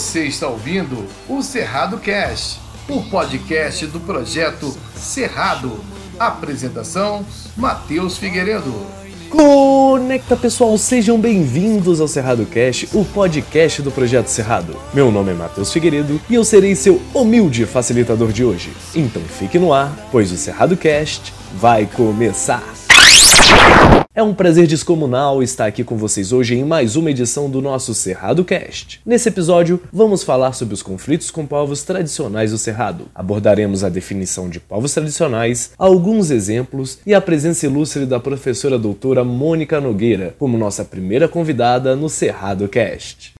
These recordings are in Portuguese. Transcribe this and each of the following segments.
Você está ouvindo o Cerrado Cast, o podcast do projeto Cerrado. Apresentação: Matheus Figueiredo. Conecta pessoal, sejam bem-vindos ao Cerrado Cast, o podcast do Projeto Cerrado. Meu nome é Matheus Figueiredo e eu serei seu humilde facilitador de hoje. Então fique no ar, pois o Cerrado Cast vai começar. É um prazer descomunal estar aqui com vocês hoje em mais uma edição do nosso Cerrado Cast. Nesse episódio, vamos falar sobre os conflitos com povos tradicionais do Cerrado. Abordaremos a definição de povos tradicionais, alguns exemplos e a presença ilustre da professora doutora Mônica Nogueira como nossa primeira convidada no Cerrado Cast.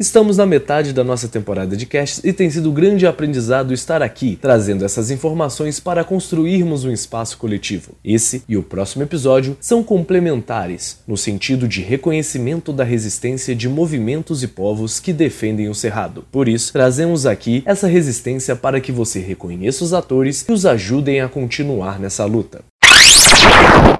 Estamos na metade da nossa temporada de casts e tem sido um grande aprendizado estar aqui, trazendo essas informações para construirmos um espaço coletivo. Esse e o próximo episódio são complementares, no sentido de reconhecimento da resistência de movimentos e povos que defendem o Cerrado. Por isso, trazemos aqui essa resistência para que você reconheça os atores e os ajudem a continuar nessa luta.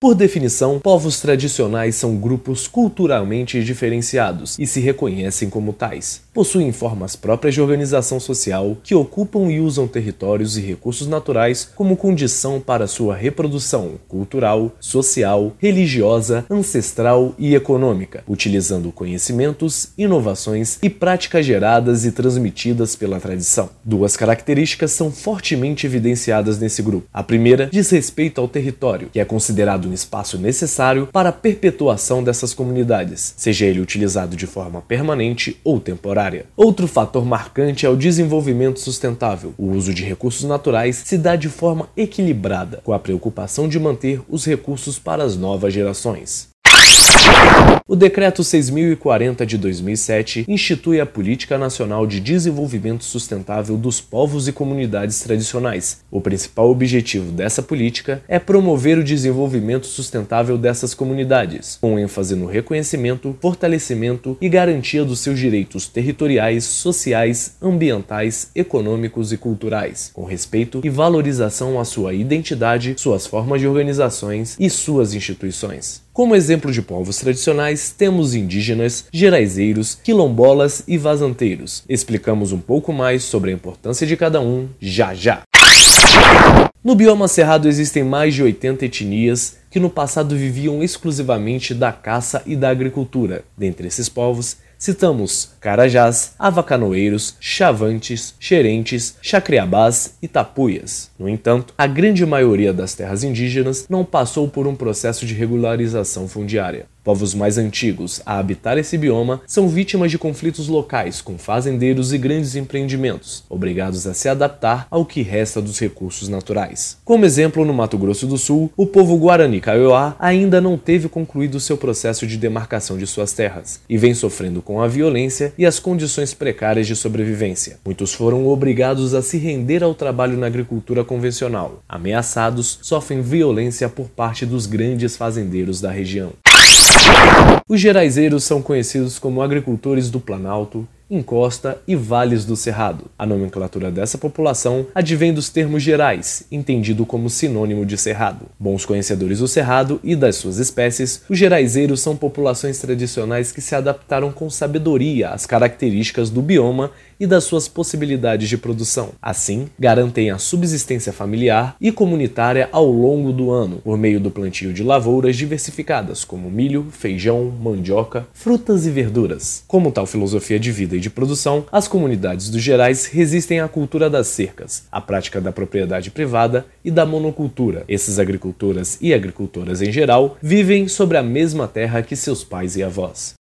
Por definição, povos tradicionais são grupos culturalmente diferenciados e se reconhecem como tais. Possuem formas próprias de organização social que ocupam e usam territórios e recursos naturais como condição para sua reprodução cultural, social, religiosa, ancestral e econômica, utilizando conhecimentos, inovações e práticas geradas e transmitidas pela tradição. Duas características são fortemente evidenciadas nesse grupo. A primeira diz respeito ao território, que é considerado um espaço necessário para a perpetuação dessas comunidades, seja ele utilizado de forma permanente ou temporária. Outro fator marcante é o desenvolvimento sustentável. O uso de recursos naturais se dá de forma equilibrada, com a preocupação de manter os recursos para as novas gerações. O Decreto 6040 de 2007 institui a Política Nacional de Desenvolvimento Sustentável dos Povos e Comunidades Tradicionais. O principal objetivo dessa política é promover o desenvolvimento sustentável dessas comunidades, com ênfase no reconhecimento, fortalecimento e garantia dos seus direitos territoriais, sociais, ambientais, econômicos e culturais, com respeito e valorização à sua identidade, suas formas de organizações e suas instituições. Como exemplo de povos tradicionais, temos indígenas, geraizeiros, quilombolas e vazanteiros. Explicamos um pouco mais sobre a importância de cada um já já. No bioma cerrado existem mais de 80 etnias que no passado viviam exclusivamente da caça e da agricultura. Dentre esses povos, Citamos Carajás, Avacanoeiros, Chavantes, Xerentes, Chacriabás e Tapuias. No entanto, a grande maioria das terras indígenas não passou por um processo de regularização fundiária. Povos mais antigos a habitar esse bioma são vítimas de conflitos locais com fazendeiros e grandes empreendimentos, obrigados a se adaptar ao que resta dos recursos naturais. Como exemplo, no Mato Grosso do Sul, o povo Guarani Kaiowá ainda não teve concluído seu processo de demarcação de suas terras e vem sofrendo com a violência e as condições precárias de sobrevivência. Muitos foram obrigados a se render ao trabalho na agricultura convencional. Ameaçados, sofrem violência por parte dos grandes fazendeiros da região. Os geraizeiros são conhecidos como agricultores do Planalto, encosta e vales do Cerrado. A nomenclatura dessa população advém dos termos gerais, entendido como sinônimo de cerrado. Bons conhecedores do cerrado e das suas espécies, os geraizeiros são populações tradicionais que se adaptaram com sabedoria às características do bioma e das suas possibilidades de produção. Assim, garantem a subsistência familiar e comunitária ao longo do ano, por meio do plantio de lavouras diversificadas, como milho, feijão, mandioca, frutas e verduras. Como tal filosofia de vida e de produção, as comunidades dos Gerais resistem à cultura das cercas, à prática da propriedade privada e da monocultura. Esses agricultoras e agricultoras em geral vivem sobre a mesma terra que seus pais e avós.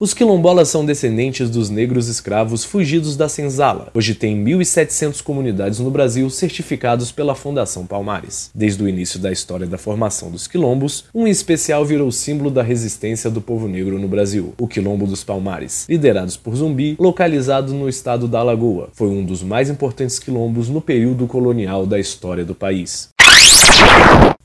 Os quilombolas são descendentes dos negros escravos fugidos da senzala. Hoje tem 1.700 comunidades no Brasil certificados pela Fundação Palmares. Desde o início da história da formação dos quilombos, um especial virou símbolo da resistência do povo negro no Brasil, o Quilombo dos Palmares, liderados por Zumbi, localizado no estado da Alagoa. Foi um dos mais importantes quilombos no período colonial da história do país.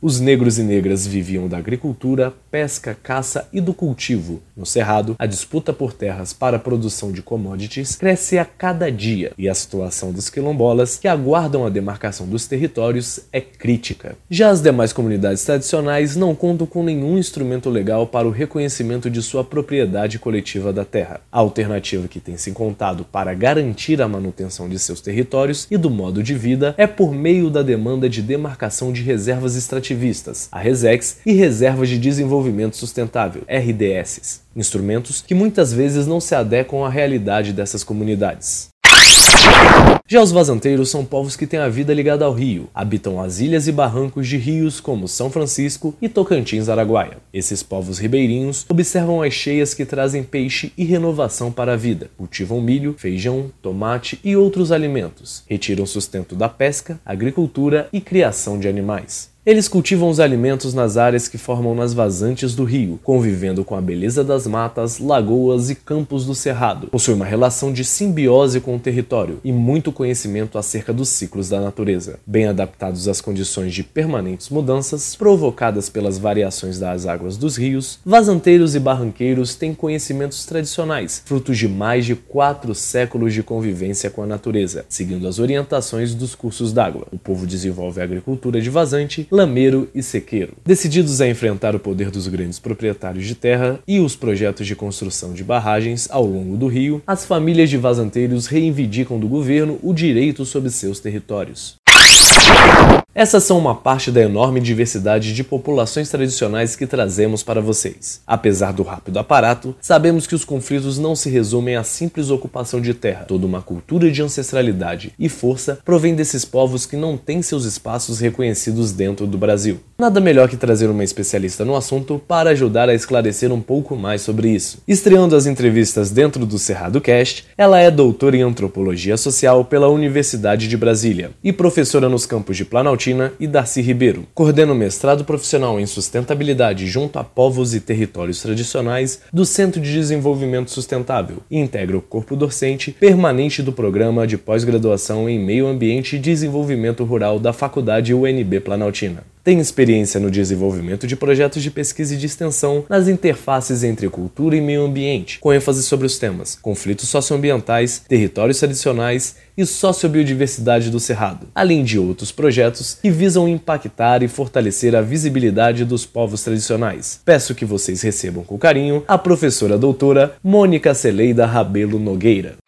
Os negros e negras viviam da agricultura, pesca, caça e do cultivo. No Cerrado, a disputa por terras para a produção de commodities cresce a cada dia e a situação dos quilombolas, que aguardam a demarcação dos territórios, é crítica. Já as demais comunidades tradicionais não contam com nenhum instrumento legal para o reconhecimento de sua propriedade coletiva da terra. A alternativa que tem se encontrado para garantir a manutenção de seus territórios e do modo de vida é por meio da demanda de demarcação de reservas extrativistas, a RESEX, e reservas de desenvolvimento sustentável, RDSs, instrumentos que muitas vezes não se adequam à realidade dessas comunidades. Já os vazanteiros são povos que têm a vida ligada ao rio, habitam as ilhas e barrancos de rios como São Francisco e Tocantins Araguaia. Esses povos ribeirinhos observam as cheias que trazem peixe e renovação para a vida, cultivam milho, feijão, tomate e outros alimentos, retiram sustento da pesca, agricultura e criação de animais. Eles cultivam os alimentos nas áreas que formam nas vazantes do rio, convivendo com a beleza das matas, lagoas e campos do cerrado. Possui uma relação de simbiose com o território e muito conhecimento acerca dos ciclos da natureza. Bem adaptados às condições de permanentes mudanças provocadas pelas variações das águas dos rios, vazanteiros e barranqueiros têm conhecimentos tradicionais, frutos de mais de quatro séculos de convivência com a natureza, seguindo as orientações dos cursos d'água. O povo desenvolve a agricultura de vazante lameiro e sequeiro. Decididos a enfrentar o poder dos grandes proprietários de terra e os projetos de construção de barragens ao longo do rio, as famílias de vazanteiros reivindicam do governo o direito sobre seus territórios. Essas são uma parte da enorme diversidade de populações tradicionais que trazemos para vocês. Apesar do rápido aparato, sabemos que os conflitos não se resumem à simples ocupação de terra. Toda uma cultura de ancestralidade e força provém desses povos que não têm seus espaços reconhecidos dentro do Brasil. Nada melhor que trazer uma especialista no assunto para ajudar a esclarecer um pouco mais sobre isso. Estreando as entrevistas dentro do Cerrado Cast, ela é doutora em antropologia social pela Universidade de Brasília e professora nos campos de E Darcy Ribeiro. Coordena o mestrado profissional em sustentabilidade junto a povos e territórios tradicionais do Centro de Desenvolvimento Sustentável e integra o corpo docente permanente do programa de pós-graduação em Meio Ambiente e Desenvolvimento Rural da Faculdade UNB Planaltina. Tem experiência no desenvolvimento de projetos de pesquisa e de extensão nas interfaces entre cultura e meio ambiente, com ênfase sobre os temas conflitos socioambientais, territórios tradicionais e sociobiodiversidade do Cerrado, além de outros projetos que visam impactar e fortalecer a visibilidade dos povos tradicionais. Peço que vocês recebam com carinho a professora doutora Mônica Celeida Rabelo Nogueira.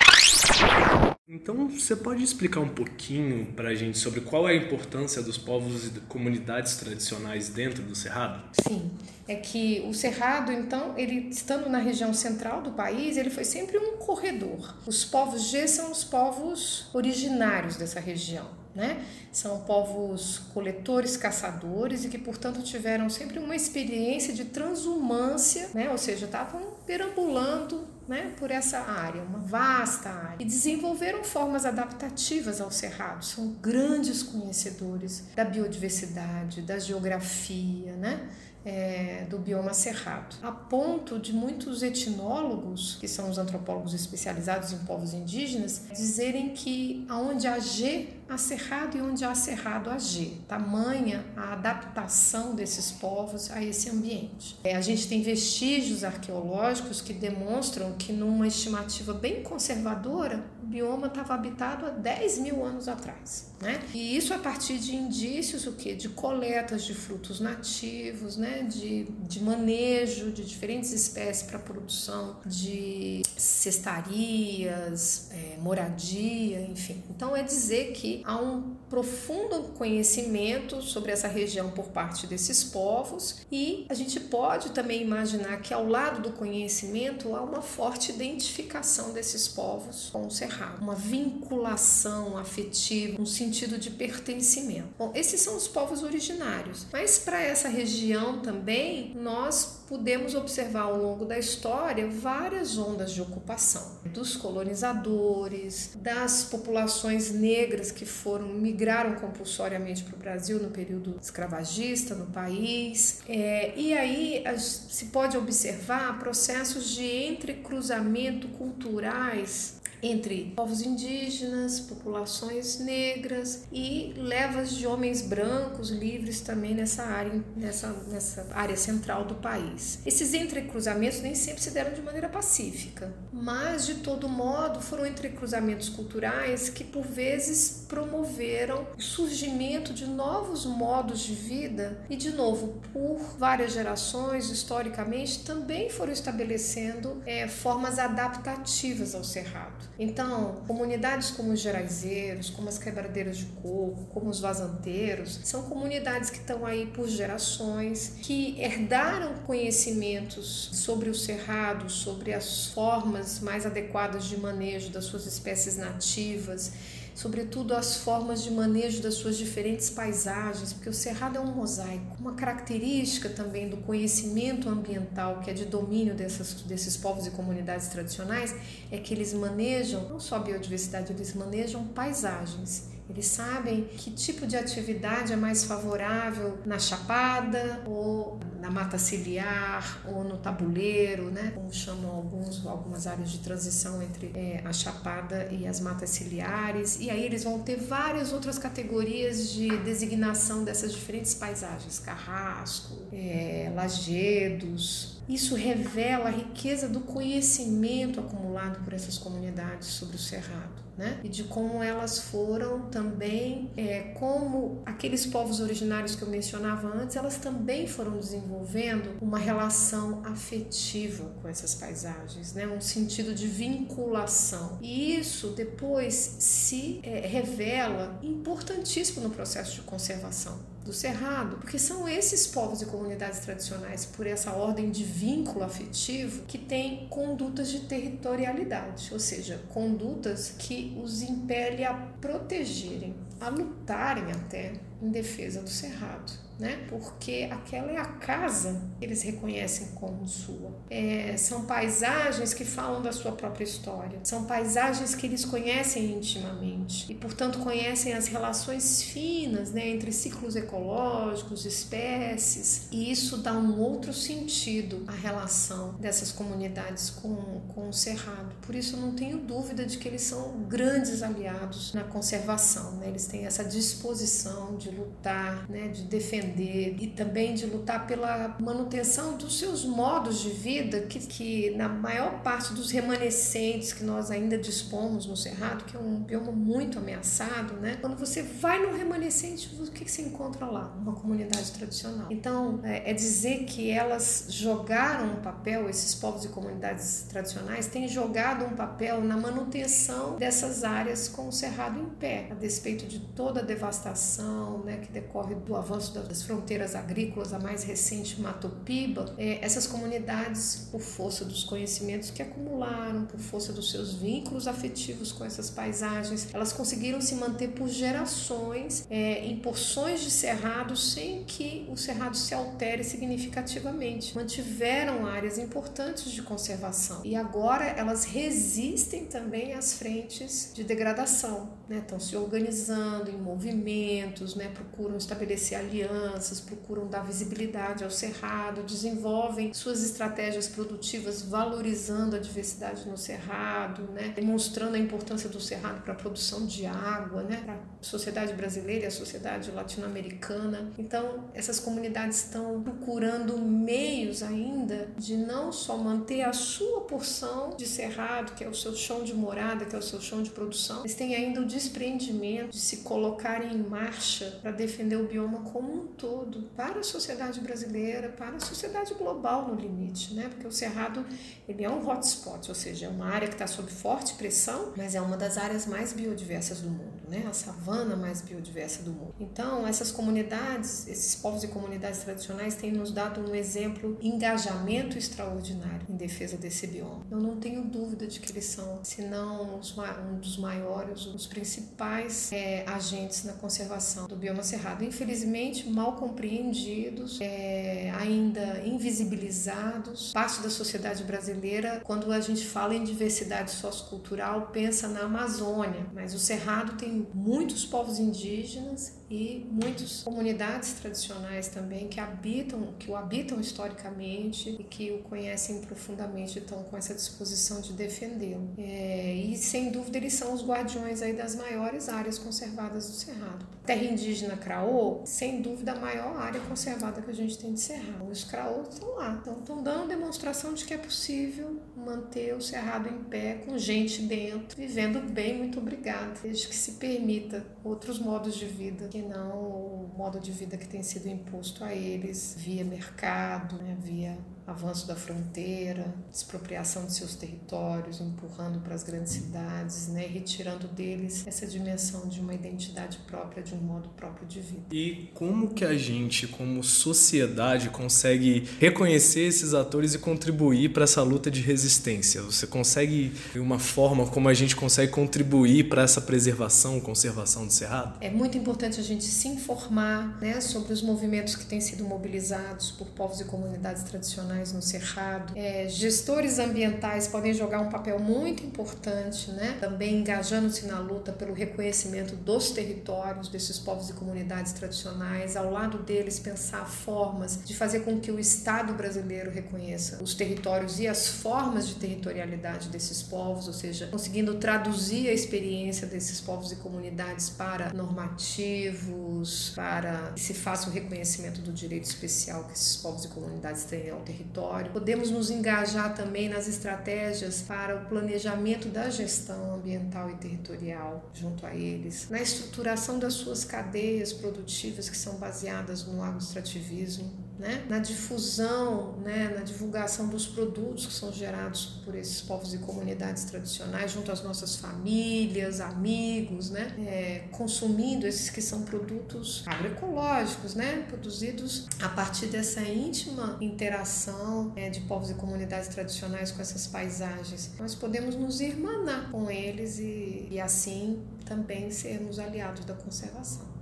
Então, você pode explicar um pouquinho para a gente sobre qual é a importância dos povos e comunidades tradicionais dentro do Cerrado? Sim, é que o Cerrado, então, ele estando na região central do país, ele foi sempre um corredor. Os povos G são os povos originários dessa região né? São povos coletores, caçadores e que, portanto, tiveram sempre uma experiência de transumância, né? Ou seja, estavam perambulando, né, por essa área, uma vasta área, e desenvolveram formas adaptativas ao cerrado. São grandes conhecedores da biodiversidade, da geografia, né? É, do bioma cerrado, a ponto de muitos etnólogos, que são os antropólogos especializados em povos indígenas, dizerem que aonde há G, há cerrado e onde há cerrado, há G. Tamanha a adaptação desses povos a esse ambiente. É, a gente tem vestígios arqueológicos que demonstram que, numa estimativa bem conservadora, bioma estava habitado há 10 mil anos atrás. Né? E isso a partir de indícios o quê? de coletas de frutos nativos, né? de, de manejo de diferentes espécies para produção de cestarias, é, moradia, enfim. Então é dizer que há um profundo conhecimento sobre essa região por parte desses povos e a gente pode também imaginar que ao lado do conhecimento há uma forte identificação desses povos com o cerrado, uma vinculação afetiva, um sentido de pertencimento. Bom, esses são os povos originários, mas para essa região também nós podemos observar ao longo da história várias ondas de ocupação dos colonizadores, das populações negras que foram migraram compulsoriamente para o Brasil no período escravagista no país. É, e aí se pode observar processos de entrecruzamento culturais entre povos indígenas, populações negras e levas de homens brancos livres também nessa área, nessa, nessa área central do país. Esses entrecruzamentos nem sempre se deram de maneira pacífica, mas de todo modo foram entrecruzamentos culturais que por vezes promoveram o surgimento de novos modos de vida e de novo por várias gerações historicamente também foram estabelecendo é, formas adaptativas ao cerrado. Então, comunidades como os geraizeiros, como as quebradeiras de coco, como os vazanteiros, são comunidades que estão aí por gerações, que herdaram conhecimentos sobre o cerrado, sobre as formas mais adequadas de manejo das suas espécies nativas sobretudo as formas de manejo das suas diferentes paisagens, porque o cerrado é um mosaico. Uma característica também do conhecimento ambiental, que é de domínio dessas, desses povos e comunidades tradicionais, é que eles manejam não só a biodiversidade, eles manejam paisagens. Eles sabem que tipo de atividade é mais favorável na chapada ou na mata ciliar ou no tabuleiro, né? Como chamam alguns, algumas áreas de transição entre é, a chapada e as matas ciliares. E aí eles vão ter várias outras categorias de designação dessas diferentes paisagens: carrasco, é, lajedos. Isso revela a riqueza do conhecimento acumulado por essas comunidades sobre o cerrado né? E de como elas foram também, é, como aqueles povos originários que eu mencionava antes, elas também foram desenvolvendo uma relação afetiva com essas paisagens, né? Um sentido de vinculação. E isso depois se é, revela importantíssimo no processo de conservação do Cerrado, porque são esses povos e comunidades tradicionais, por essa ordem de vínculo afetivo, que têm condutas de territorialidade, ou seja, condutas que os impele a protegerem, a lutarem até em defesa do Cerrado né? Porque aquela é a casa que eles reconhecem como sua. É, são paisagens que falam da sua própria história. São paisagens que eles conhecem intimamente e, portanto, conhecem as relações finas, né, entre ciclos ecológicos, espécies. E isso dá um outro sentido à relação dessas comunidades com, com o cerrado. Por isso, não tenho dúvida de que eles são grandes aliados na conservação. Né? Eles têm essa disposição de lutar, né, de defender defender e também de lutar pela manutenção dos seus modos de vida, que, que na maior parte dos remanescentes que nós ainda dispomos no Cerrado, que é um bioma muito ameaçado, né? Quando você vai no remanescente, o que, que você encontra lá? Uma comunidade tradicional. Então, é, é dizer que elas jogaram um papel, esses povos e comunidades tradicionais têm jogado um papel na manutenção dessas áreas com o Cerrado em pé, a despeito de toda a devastação né, que decorre do avanço da das fronteiras agrícolas, a mais recente Mato Piba, é, essas comunidades, por força dos conhecimentos que acumularam, por força dos seus vínculos afetivos com essas paisagens, elas conseguiram se manter por gerações é, em porções de cerrado sem que o cerrado se altere significativamente. Mantiveram áreas importantes de conservação e agora elas resistem também às frentes de degradação, né? estão se organizando em movimentos, né? procuram estabelecer alianças crianças, procuram dar visibilidade ao cerrado, desenvolvem suas estratégias produtivas valorizando a diversidade no cerrado, né? demonstrando a importância do cerrado para a produção de água, né? para a sociedade brasileira e a sociedade latino-americana. Então, essas comunidades estão procurando meios ainda de não só manter a sua porção de cerrado, que é o seu chão de morada, que é o seu chão de produção, eles têm ainda o desprendimento de se colocarem em marcha para defender o bioma como um todo, para a sociedade brasileira, para a sociedade global no limite, né? Porque o Cerrado ele é um hotspot, ou seja, é uma área que está sob forte pressão, mas é uma das áreas mais biodiversas do mundo, né? A savana mais biodiversa do mundo. Então, essas comunidades, esses povos e comunidades tradicionais têm nos dado um exemplo engajamento extraordinário em defesa desse bioma. Eu não tenho dúvida de que eles são, se não um dos maiores, um dos principais é, agentes na conservação do bioma cerrado. Infelizmente, mal compreendidos, é, ainda invisibilizados. Parte da sociedade brasileira, quando a gente fala em diversidade sociocultural, pensa na Amazônia, mas o Cerrado tem muitos povos indígenas e muitas comunidades tradicionais também que habitam, que o habitam historicamente e que o conhecem profundamente, estão com essa disposição de defendê-lo. É, e sem dúvida eles são os guardiões aí das maiores áreas conservadas do Cerrado. Terra indígena Craô, sem dúvida a maior área conservada que a gente tem de Cerrado. Os Craô estão lá, estão dando demonstração de que é possível manter o Cerrado em pé com gente dentro, vivendo bem, muito obrigada, desde que se permita outros modos de vida que não o modo de vida que tem sido imposto a eles via mercado, né, via avanço da fronteira, expropriação de seus territórios, empurrando para as grandes cidades, né, retirando deles essa dimensão de uma identidade própria, de um modo próprio de vida. E como que a gente, como sociedade, consegue reconhecer esses atores e contribuir para essa luta de resistência? Você consegue uma forma como a gente consegue contribuir para essa preservação, conservação do cerrado? É muito importante a gente se informar, né, sobre os movimentos que têm sido mobilizados por povos e comunidades tradicionais no Cerrado. É, gestores ambientais podem jogar um papel muito importante, né? também engajando-se na luta pelo reconhecimento dos territórios desses povos e comunidades tradicionais, ao lado deles pensar formas de fazer com que o Estado brasileiro reconheça os territórios e as formas de territorialidade desses povos, ou seja, conseguindo traduzir a experiência desses povos e comunidades para normativos, para que se faça o reconhecimento do direito especial que esses povos e comunidades têm ao território território. Podemos nos engajar também nas estratégias para o planejamento da gestão ambiental e territorial junto a eles, na estruturação das suas cadeias produtivas que são baseadas no agroextrativismo né? na difusão, né? na divulgação dos produtos que são gerados por esses povos e comunidades tradicionais, junto às nossas famílias, amigos, né? É, consumindo esses que são produtos agroecológicos, né? produzidos a partir dessa íntima interação é, de povos e comunidades tradicionais com essas paisagens. Nós podemos nos irmanar com eles e, e assim também sermos aliados da conservação.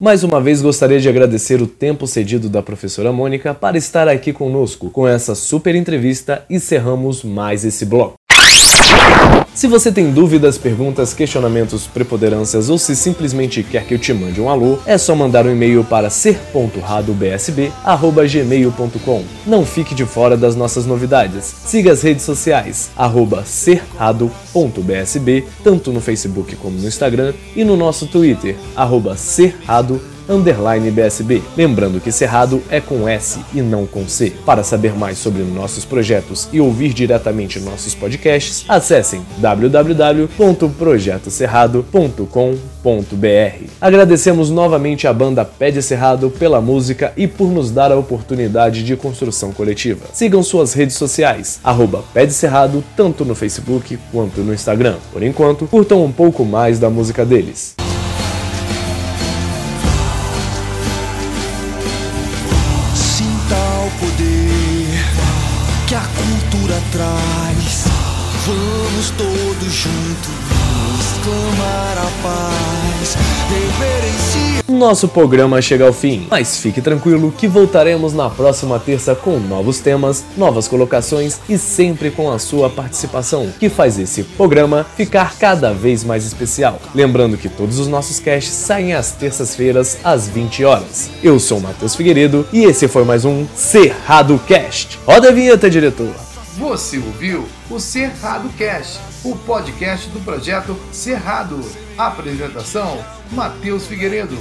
Mais uma vez gostaria de agradecer o tempo cedido da professora Mônica para estar aqui conosco. Com essa super entrevista, encerramos mais esse bloco. Se você tem dúvidas, perguntas, questionamentos, preponderâncias ou se simplesmente quer que eu te mande um alô, é só mandar um e-mail para ser.radobsb@gmail.com. Não fique de fora das nossas novidades. Siga as redes sociais @serrado.bsb, tanto no Facebook como no Instagram e no nosso Twitter @serrado.bsb underline BSB. Lembrando que Cerrado é com S e não com C. Para saber mais sobre nossos projetos e ouvir diretamente nossos podcasts, acessem www.projetocerrado.com.br. Agradecemos novamente à banda Pé de Cerrado pela música e por nos dar a oportunidade de construção coletiva. Sigam suas redes sociais, arroba Pé de Cerrado, tanto no Facebook quanto no Instagram. Por enquanto, curtam um pouco mais da música deles. Paz. Nosso programa chega ao fim, mas fique tranquilo que voltaremos na próxima terça com novos temas, novas colocações e sempre com a sua participação, que faz esse programa ficar cada vez mais especial. Lembrando que todos os nossos casts saem às terças-feiras às 20 horas. Eu sou o Matheus Figueiredo e esse foi mais um Cerrado Cast. Roda a vinheta, diretor! Você ouviu o Cerrado Cast, o podcast do projeto Cerrado. Apresentação: Matheus Figueiredo.